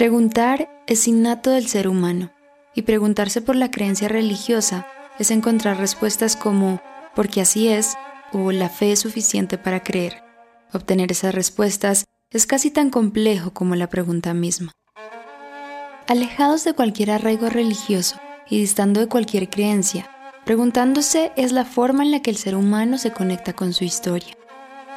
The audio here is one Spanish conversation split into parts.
Preguntar es innato del ser humano y preguntarse por la creencia religiosa es encontrar respuestas como porque así es o la fe es suficiente para creer. Obtener esas respuestas es casi tan complejo como la pregunta misma. Alejados de cualquier arraigo religioso y distando de cualquier creencia, preguntándose es la forma en la que el ser humano se conecta con su historia.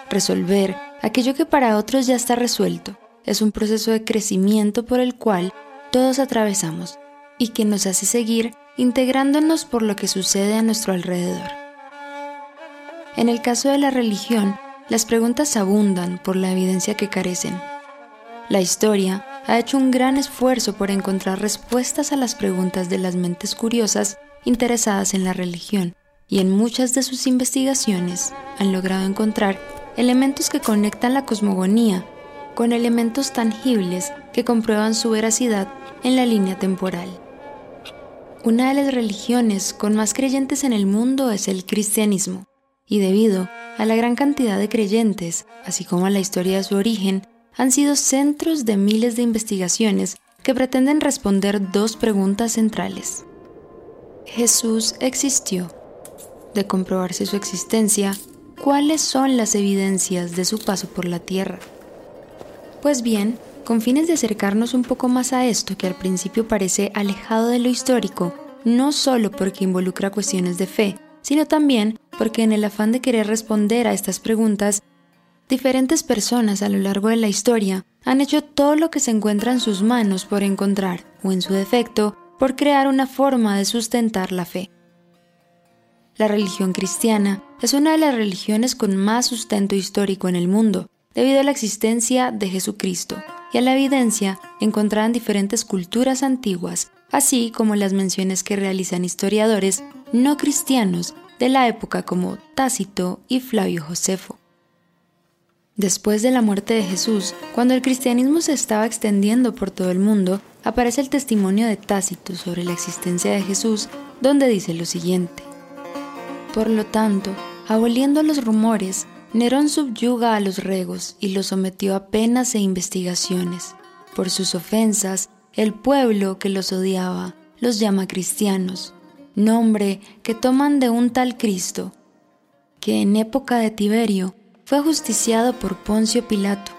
Resolver aquello que para otros ya está resuelto es un proceso de crecimiento por el cual todos atravesamos y que nos hace seguir integrándonos por lo que sucede a nuestro alrededor. En el caso de la religión, las preguntas abundan por la evidencia que carecen. La historia ha hecho un gran esfuerzo por encontrar respuestas a las preguntas de las mentes curiosas interesadas en la religión y en muchas de sus investigaciones han logrado encontrar elementos que conectan la cosmogonía con elementos tangibles que comprueban su veracidad en la línea temporal. Una de las religiones con más creyentes en el mundo es el cristianismo, y debido a la gran cantidad de creyentes, así como a la historia de su origen, han sido centros de miles de investigaciones que pretenden responder dos preguntas centrales. ¿Jesús existió? De comprobarse su existencia, ¿cuáles son las evidencias de su paso por la tierra? Pues bien, con fines de acercarnos un poco más a esto que al principio parece alejado de lo histórico, no solo porque involucra cuestiones de fe, sino también porque en el afán de querer responder a estas preguntas, diferentes personas a lo largo de la historia han hecho todo lo que se encuentra en sus manos por encontrar, o en su defecto, por crear una forma de sustentar la fe. La religión cristiana es una de las religiones con más sustento histórico en el mundo, debido a la existencia de Jesucristo y a la evidencia encontrada en diferentes culturas antiguas, así como las menciones que realizan historiadores no cristianos de la época como Tácito y Flavio Josefo. Después de la muerte de Jesús, cuando el cristianismo se estaba extendiendo por todo el mundo, aparece el testimonio de Tácito sobre la existencia de Jesús, donde dice lo siguiente. Por lo tanto, aboliendo los rumores, Nerón subyuga a los regos y los sometió a penas e investigaciones. Por sus ofensas, el pueblo que los odiaba los llama cristianos, nombre que toman de un tal Cristo, que en época de Tiberio fue justiciado por Poncio Pilato.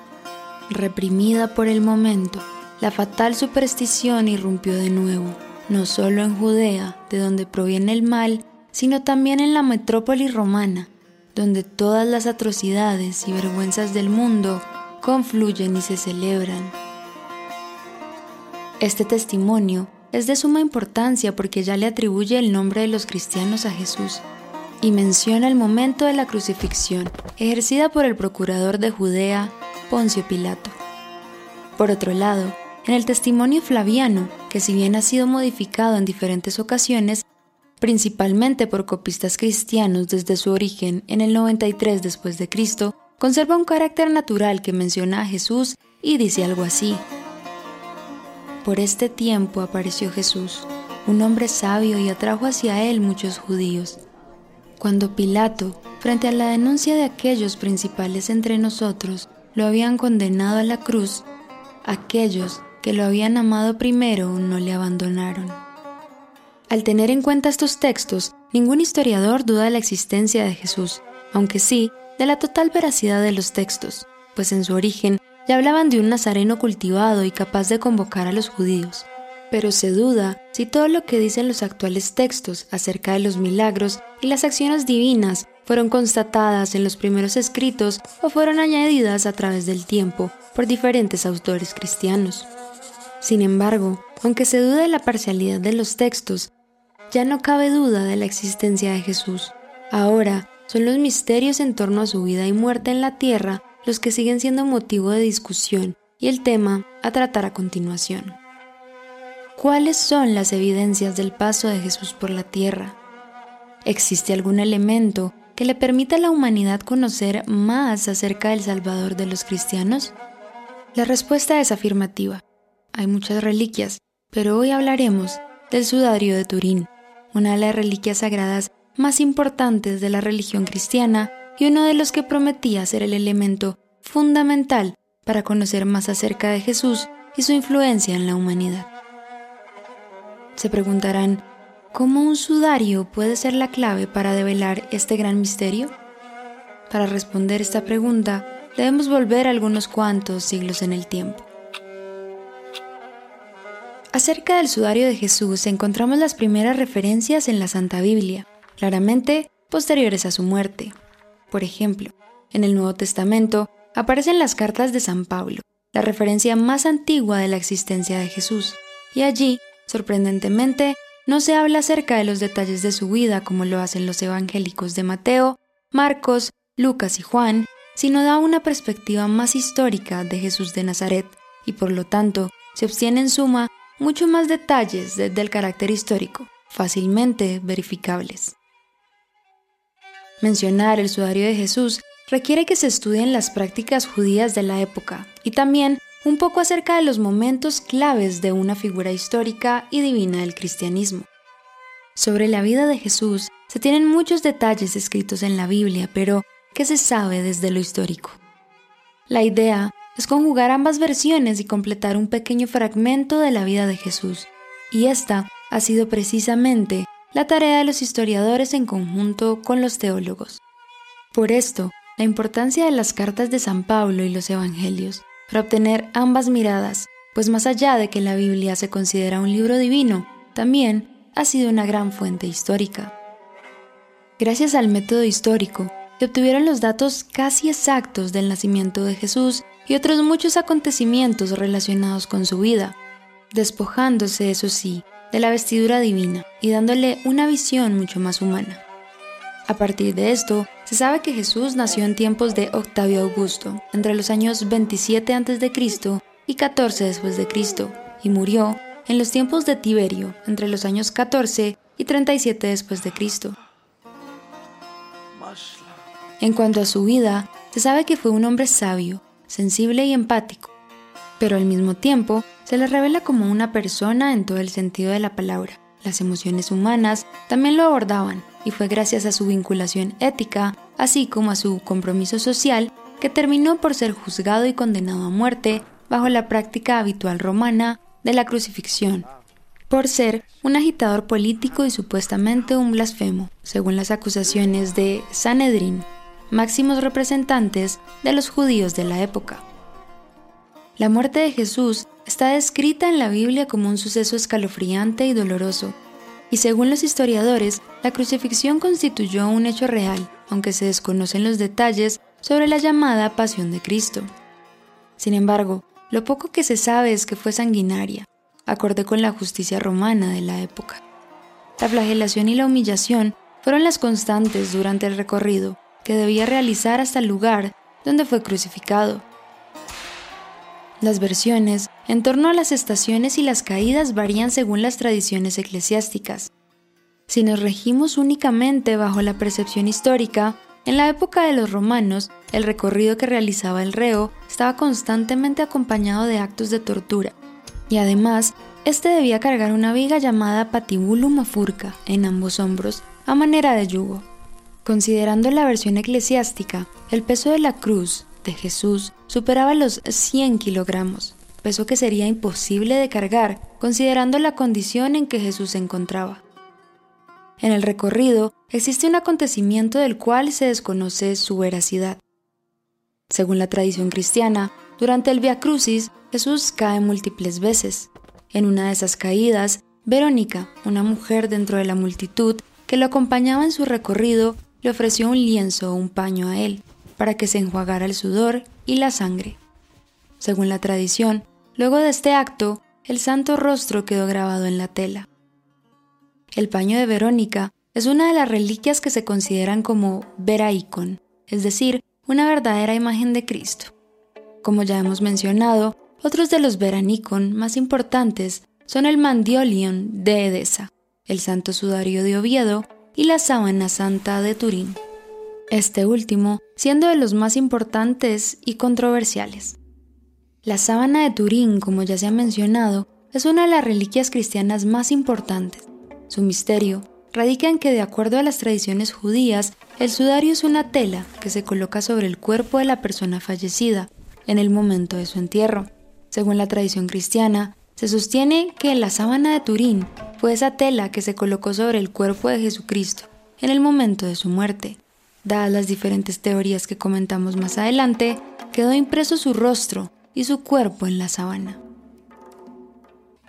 Reprimida por el momento, la fatal superstición irrumpió de nuevo, no solo en Judea, de donde proviene el mal, sino también en la metrópoli romana, donde todas las atrocidades y vergüenzas del mundo confluyen y se celebran. Este testimonio es de suma importancia porque ya le atribuye el nombre de los cristianos a Jesús y menciona el momento de la crucifixión ejercida por el procurador de Judea, Poncio Pilato. Por otro lado, en el testimonio flaviano, que si bien ha sido modificado en diferentes ocasiones, principalmente por copistas cristianos desde su origen en el 93 después de Cristo, conserva un carácter natural que menciona a Jesús y dice algo así: Por este tiempo apareció Jesús, un hombre sabio y atrajo hacia él muchos judíos. Cuando Pilato, frente a la denuncia de aquellos principales entre nosotros, lo habían condenado a la cruz, aquellos que lo habían amado primero no le abandonaron. Al tener en cuenta estos textos, ningún historiador duda de la existencia de Jesús, aunque sí de la total veracidad de los textos, pues en su origen ya hablaban de un nazareno cultivado y capaz de convocar a los judíos. Pero se duda si todo lo que dicen los actuales textos acerca de los milagros y las acciones divinas fueron constatadas en los primeros escritos o fueron añadidas a través del tiempo por diferentes autores cristianos. Sin embargo, aunque se dude de la parcialidad de los textos, ya no cabe duda de la existencia de Jesús. Ahora son los misterios en torno a su vida y muerte en la tierra los que siguen siendo motivo de discusión y el tema a tratar a continuación. ¿Cuáles son las evidencias del paso de Jesús por la tierra? ¿Existe algún elemento que le permita a la humanidad conocer más acerca del Salvador de los cristianos? La respuesta es afirmativa. Hay muchas reliquias, pero hoy hablaremos del sudario de Turín, una de las reliquias sagradas más importantes de la religión cristiana y uno de los que prometía ser el elemento fundamental para conocer más acerca de Jesús y su influencia en la humanidad. Se preguntarán, ¿cómo un sudario puede ser la clave para develar este gran misterio? Para responder esta pregunta, debemos volver algunos cuantos siglos en el tiempo. Acerca del sudario de Jesús encontramos las primeras referencias en la Santa Biblia, claramente posteriores a su muerte. Por ejemplo, en el Nuevo Testamento aparecen las cartas de San Pablo, la referencia más antigua de la existencia de Jesús, y allí, sorprendentemente, no se habla acerca de los detalles de su vida como lo hacen los evangélicos de Mateo, Marcos, Lucas y Juan, sino da una perspectiva más histórica de Jesús de Nazaret, y por lo tanto se obtiene en suma mucho más detalles desde el carácter histórico, fácilmente verificables. Mencionar el sudario de Jesús requiere que se estudien las prácticas judías de la época y también un poco acerca de los momentos claves de una figura histórica y divina del cristianismo. Sobre la vida de Jesús se tienen muchos detalles escritos en la Biblia, pero ¿qué se sabe desde lo histórico? La idea es conjugar ambas versiones y completar un pequeño fragmento de la vida de Jesús, y esta ha sido precisamente la tarea de los historiadores en conjunto con los teólogos. Por esto, la importancia de las cartas de San Pablo y los Evangelios, para obtener ambas miradas, pues más allá de que la Biblia se considera un libro divino, también ha sido una gran fuente histórica. Gracias al método histórico, se obtuvieron los datos casi exactos del nacimiento de Jesús y otros muchos acontecimientos relacionados con su vida, despojándose, eso sí, de la vestidura divina y dándole una visión mucho más humana. A partir de esto, se sabe que Jesús nació en tiempos de Octavio Augusto, entre los años 27 a.C. y 14 después de Cristo, y murió en los tiempos de Tiberio, entre los años 14 y 37 después de Cristo. En cuanto a su vida, se sabe que fue un hombre sabio, sensible y empático, pero al mismo tiempo se le revela como una persona en todo el sentido de la palabra. Las emociones humanas también lo abordaban y fue gracias a su vinculación ética, así como a su compromiso social, que terminó por ser juzgado y condenado a muerte bajo la práctica habitual romana de la crucifixión, por ser un agitador político y supuestamente un blasfemo, según las acusaciones de Sanedrín, máximos representantes de los judíos de la época. La muerte de Jesús está descrita en la Biblia como un suceso escalofriante y doloroso, y según los historiadores, la crucifixión constituyó un hecho real, aunque se desconocen los detalles sobre la llamada Pasión de Cristo. Sin embargo, lo poco que se sabe es que fue sanguinaria, acorde con la justicia romana de la época. La flagelación y la humillación fueron las constantes durante el recorrido que debía realizar hasta el lugar donde fue crucificado. Las versiones en torno a las estaciones y las caídas varían según las tradiciones eclesiásticas. Si nos regimos únicamente bajo la percepción histórica, en la época de los romanos, el recorrido que realizaba el reo estaba constantemente acompañado de actos de tortura, y además, este debía cargar una viga llamada patibulum afurca en ambos hombros, a manera de yugo. Considerando la versión eclesiástica, el peso de la cruz de Jesús superaba los 100 kilogramos, peso que sería imposible de cargar considerando la condición en que Jesús se encontraba. En el recorrido existe un acontecimiento del cual se desconoce su veracidad. Según la tradición cristiana, durante el Via Crucis Jesús cae múltiples veces. En una de esas caídas, Verónica, una mujer dentro de la multitud que lo acompañaba en su recorrido, le ofreció un lienzo o un paño a él, para que se enjuagara el sudor y la sangre. Según la tradición, luego de este acto, el santo rostro quedó grabado en la tela. El paño de Verónica es una de las reliquias que se consideran como veraicon, es decir, una verdadera imagen de Cristo. Como ya hemos mencionado, otros de los veranicon más importantes son el Mandiolion de Edesa, el Santo Sudario de Oviedo y la Sábana Santa de Turín. Este último siendo de los más importantes y controversiales. La sábana de Turín, como ya se ha mencionado, es una de las reliquias cristianas más importantes. Su misterio radica en que, de acuerdo a las tradiciones judías, el sudario es una tela que se coloca sobre el cuerpo de la persona fallecida en el momento de su entierro. Según la tradición cristiana, se sostiene que la sábana de Turín fue esa tela que se colocó sobre el cuerpo de Jesucristo en el momento de su muerte. Dadas las diferentes teorías que comentamos más adelante, quedó impreso su rostro y su cuerpo en la sábana.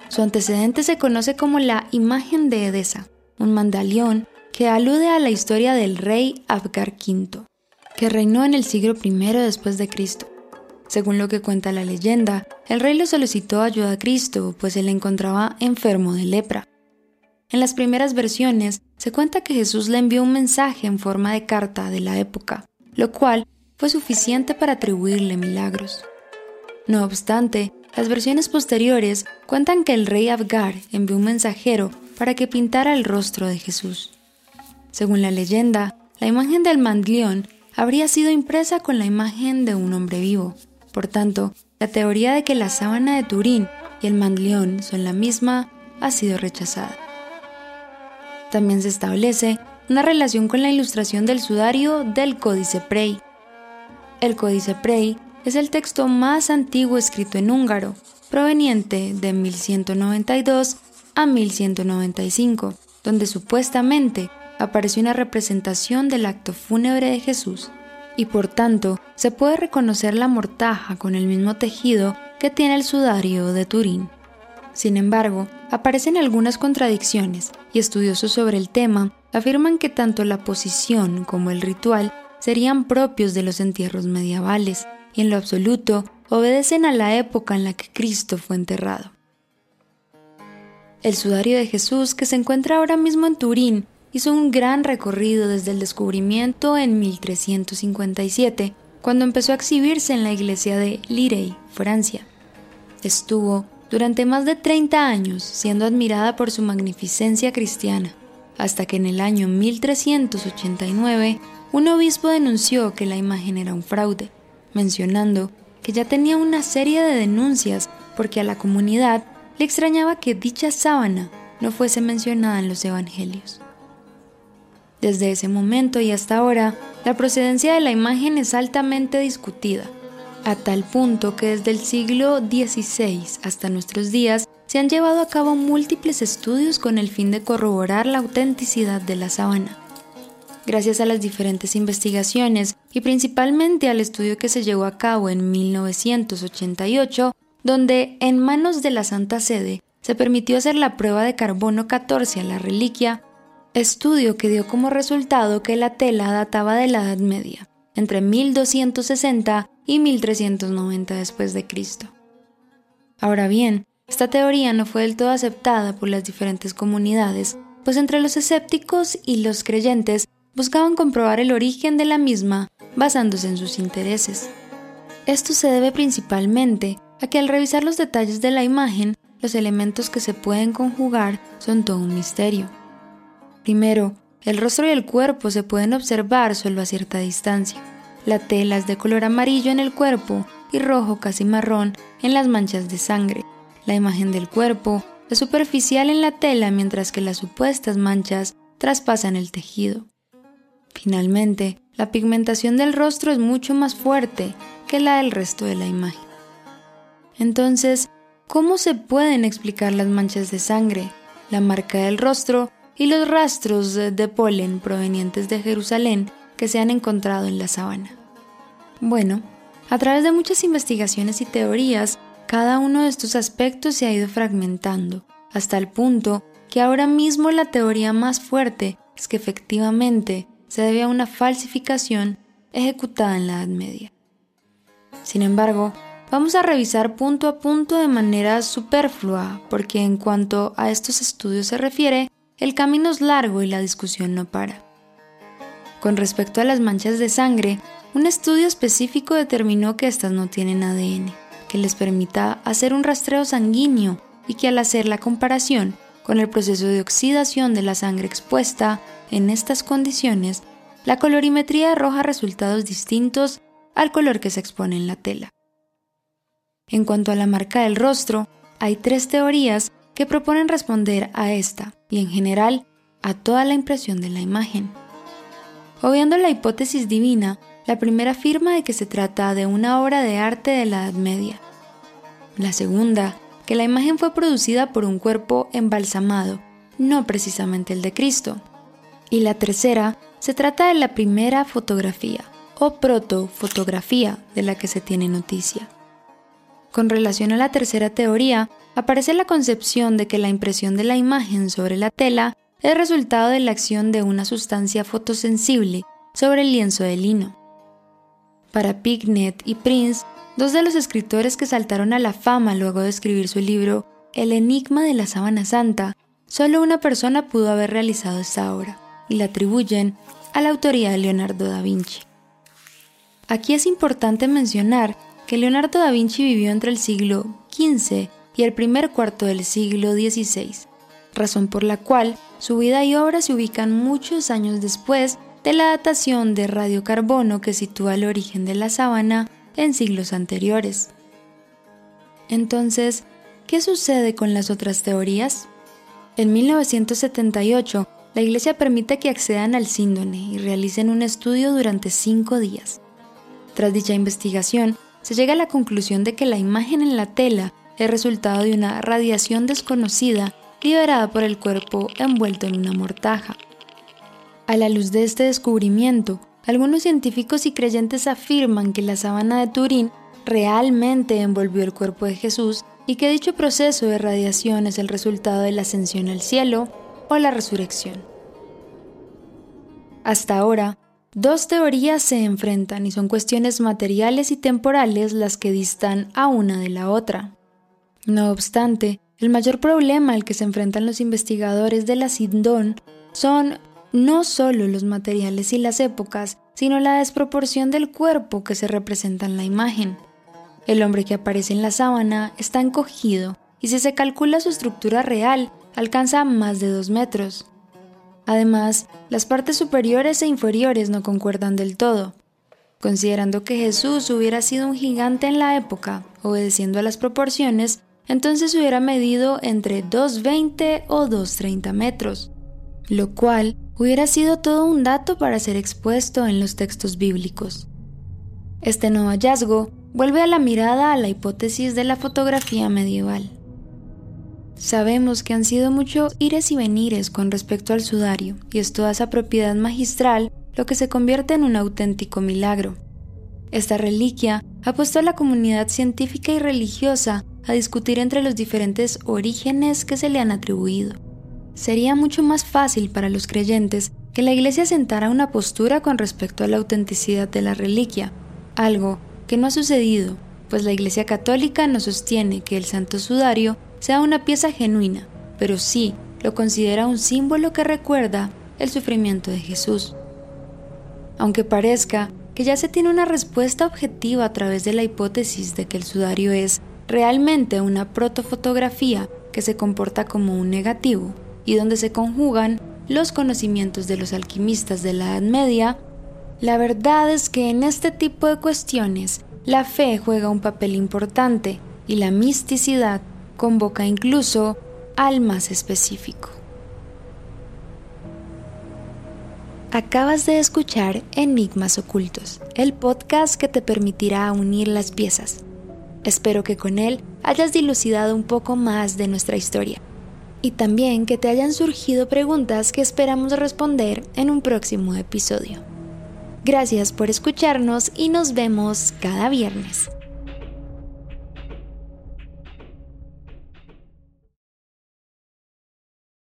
Su antecedente se conoce como la imagen de Edesa, un mandalión que alude a la historia del rey Abgar V, que reinó en el siglo I después de Cristo. Según lo que cuenta la leyenda, el rey le solicitó ayuda a Cristo, pues él encontraba enfermo de lepra. En las primeras versiones se cuenta que Jesús le envió un mensaje en forma de carta de la época, lo cual fue suficiente para atribuirle milagros. No obstante, las versiones posteriores cuentan que el rey Abgar envió un mensajero para que pintara el rostro de Jesús. Según la leyenda, la imagen del mandlión habría sido impresa con la imagen de un hombre vivo, por tanto, la teoría de que la sábana de Turín y el mandlión son la misma ha sido rechazada. También se establece una relación con la ilustración del sudario del Códice Prey. El Códice Prey es el texto más antiguo escrito en húngaro, proveniente de 1192 a 1195, donde supuestamente apareció una representación del acto fúnebre de Jesús y por tanto se puede reconocer la mortaja con el mismo tejido que tiene el sudario de Turín. Sin embargo, aparecen algunas contradicciones y estudiosos sobre el tema afirman que tanto la posición como el ritual serían propios de los entierros medievales y en lo absoluto obedecen a la época en la que Cristo fue enterrado. El sudario de Jesús, que se encuentra ahora mismo en Turín, hizo un gran recorrido desde el descubrimiento en 1357, cuando empezó a exhibirse en la iglesia de Lirey, Francia. Estuvo durante más de 30 años siendo admirada por su magnificencia cristiana, hasta que en el año 1389 un obispo denunció que la imagen era un fraude, mencionando que ya tenía una serie de denuncias porque a la comunidad le extrañaba que dicha sábana no fuese mencionada en los evangelios. Desde ese momento y hasta ahora, la procedencia de la imagen es altamente discutida, a tal punto que desde el siglo XVI hasta nuestros días se han llevado a cabo múltiples estudios con el fin de corroborar la autenticidad de la sábana. Gracias a las diferentes investigaciones y principalmente al estudio que se llevó a cabo en 1988, donde en manos de la Santa Sede se permitió hacer la prueba de carbono 14 a la reliquia, estudio que dio como resultado que la tela databa de la Edad Media, entre 1260 y 1390 después de Cristo. Ahora bien, esta teoría no fue del todo aceptada por las diferentes comunidades, pues entre los escépticos y los creyentes buscaban comprobar el origen de la misma basándose en sus intereses. Esto se debe principalmente a que al revisar los detalles de la imagen, los elementos que se pueden conjugar son todo un misterio. Primero, el rostro y el cuerpo se pueden observar solo a cierta distancia. La tela es de color amarillo en el cuerpo y rojo casi marrón en las manchas de sangre. La imagen del cuerpo es superficial en la tela mientras que las supuestas manchas traspasan el tejido. Finalmente, la pigmentación del rostro es mucho más fuerte que la del resto de la imagen. Entonces, ¿cómo se pueden explicar las manchas de sangre, la marca del rostro y los rastros de polen provenientes de Jerusalén que se han encontrado en la sabana. Bueno, a través de muchas investigaciones y teorías, cada uno de estos aspectos se ha ido fragmentando, hasta el punto que ahora mismo la teoría más fuerte es que efectivamente se debe a una falsificación ejecutada en la Edad Media. Sin embargo, vamos a revisar punto a punto de manera superflua, porque en cuanto a estos estudios se refiere, el camino es largo y la discusión no para. Con respecto a las manchas de sangre, un estudio específico determinó que estas no tienen ADN, que les permita hacer un rastreo sanguíneo y que al hacer la comparación con el proceso de oxidación de la sangre expuesta en estas condiciones, la colorimetría arroja resultados distintos al color que se expone en la tela. En cuanto a la marca del rostro, hay tres teorías que proponen responder a esta y en general a toda la impresión de la imagen. Obviando la hipótesis divina, la primera afirma de que se trata de una obra de arte de la Edad Media. La segunda, que la imagen fue producida por un cuerpo embalsamado, no precisamente el de Cristo. Y la tercera, se trata de la primera fotografía o protofotografía de la que se tiene noticia. Con relación a la tercera teoría, aparece la concepción de que la impresión de la imagen sobre la tela es resultado de la acción de una sustancia fotosensible sobre el lienzo de lino. Para Pignet y Prince, dos de los escritores que saltaron a la fama luego de escribir su libro El enigma de la sábana santa, solo una persona pudo haber realizado esta obra, y la atribuyen a la autoría de Leonardo da Vinci. Aquí es importante mencionar que Leonardo da Vinci vivió entre el siglo XV y el primer cuarto del siglo XVI, razón por la cual su vida y obra se ubican muchos años después de la datación de radiocarbono que sitúa el origen de la sábana en siglos anteriores. Entonces, ¿qué sucede con las otras teorías? En 1978, la Iglesia permite que accedan al síndone y realicen un estudio durante cinco días. Tras dicha investigación, se llega a la conclusión de que la imagen en la tela es resultado de una radiación desconocida liberada por el cuerpo envuelto en una mortaja. A la luz de este descubrimiento, algunos científicos y creyentes afirman que la sábana de Turín realmente envolvió el cuerpo de Jesús y que dicho proceso de radiación es el resultado de la ascensión al cielo o la resurrección. Hasta ahora, dos teorías se enfrentan y son cuestiones materiales y temporales las que distan a una de la otra. No obstante, el mayor problema al que se enfrentan los investigadores de la Sindón son no solo los materiales y las épocas, sino la desproporción del cuerpo que se representa en la imagen. El hombre que aparece en la sábana está encogido y si se calcula su estructura real, alcanza más de dos metros. Además, las partes superiores e inferiores no concuerdan del todo. Considerando que Jesús hubiera sido un gigante en la época, obedeciendo a las proporciones, entonces hubiera medido entre 2,20 o 2,30 metros, lo cual hubiera sido todo un dato para ser expuesto en los textos bíblicos. Este nuevo hallazgo vuelve a la mirada a la hipótesis de la fotografía medieval. Sabemos que han sido muchos ires y venires con respecto al sudario, y es toda esa propiedad magistral lo que se convierte en un auténtico milagro. Esta reliquia ha puesto a la comunidad científica y religiosa a discutir entre los diferentes orígenes que se le han atribuido. Sería mucho más fácil para los creyentes que la Iglesia sentara una postura con respecto a la autenticidad de la reliquia, algo que no ha sucedido, pues la Iglesia Católica no sostiene que el Santo Sudario sea una pieza genuina, pero sí lo considera un símbolo que recuerda el sufrimiento de Jesús. Aunque parezca que ya se tiene una respuesta objetiva a través de la hipótesis de que el sudario es realmente una protofotografía que se comporta como un negativo y donde se conjugan los conocimientos de los alquimistas de la Edad Media, la verdad es que en este tipo de cuestiones la fe juega un papel importante y la misticidad convoca incluso al más específico. Acabas de escuchar Enigmas Ocultos, el podcast que te permitirá unir las piezas Espero que con él hayas dilucidado un poco más de nuestra historia y también que te hayan surgido preguntas que esperamos responder en un próximo episodio. Gracias por escucharnos y nos vemos cada viernes.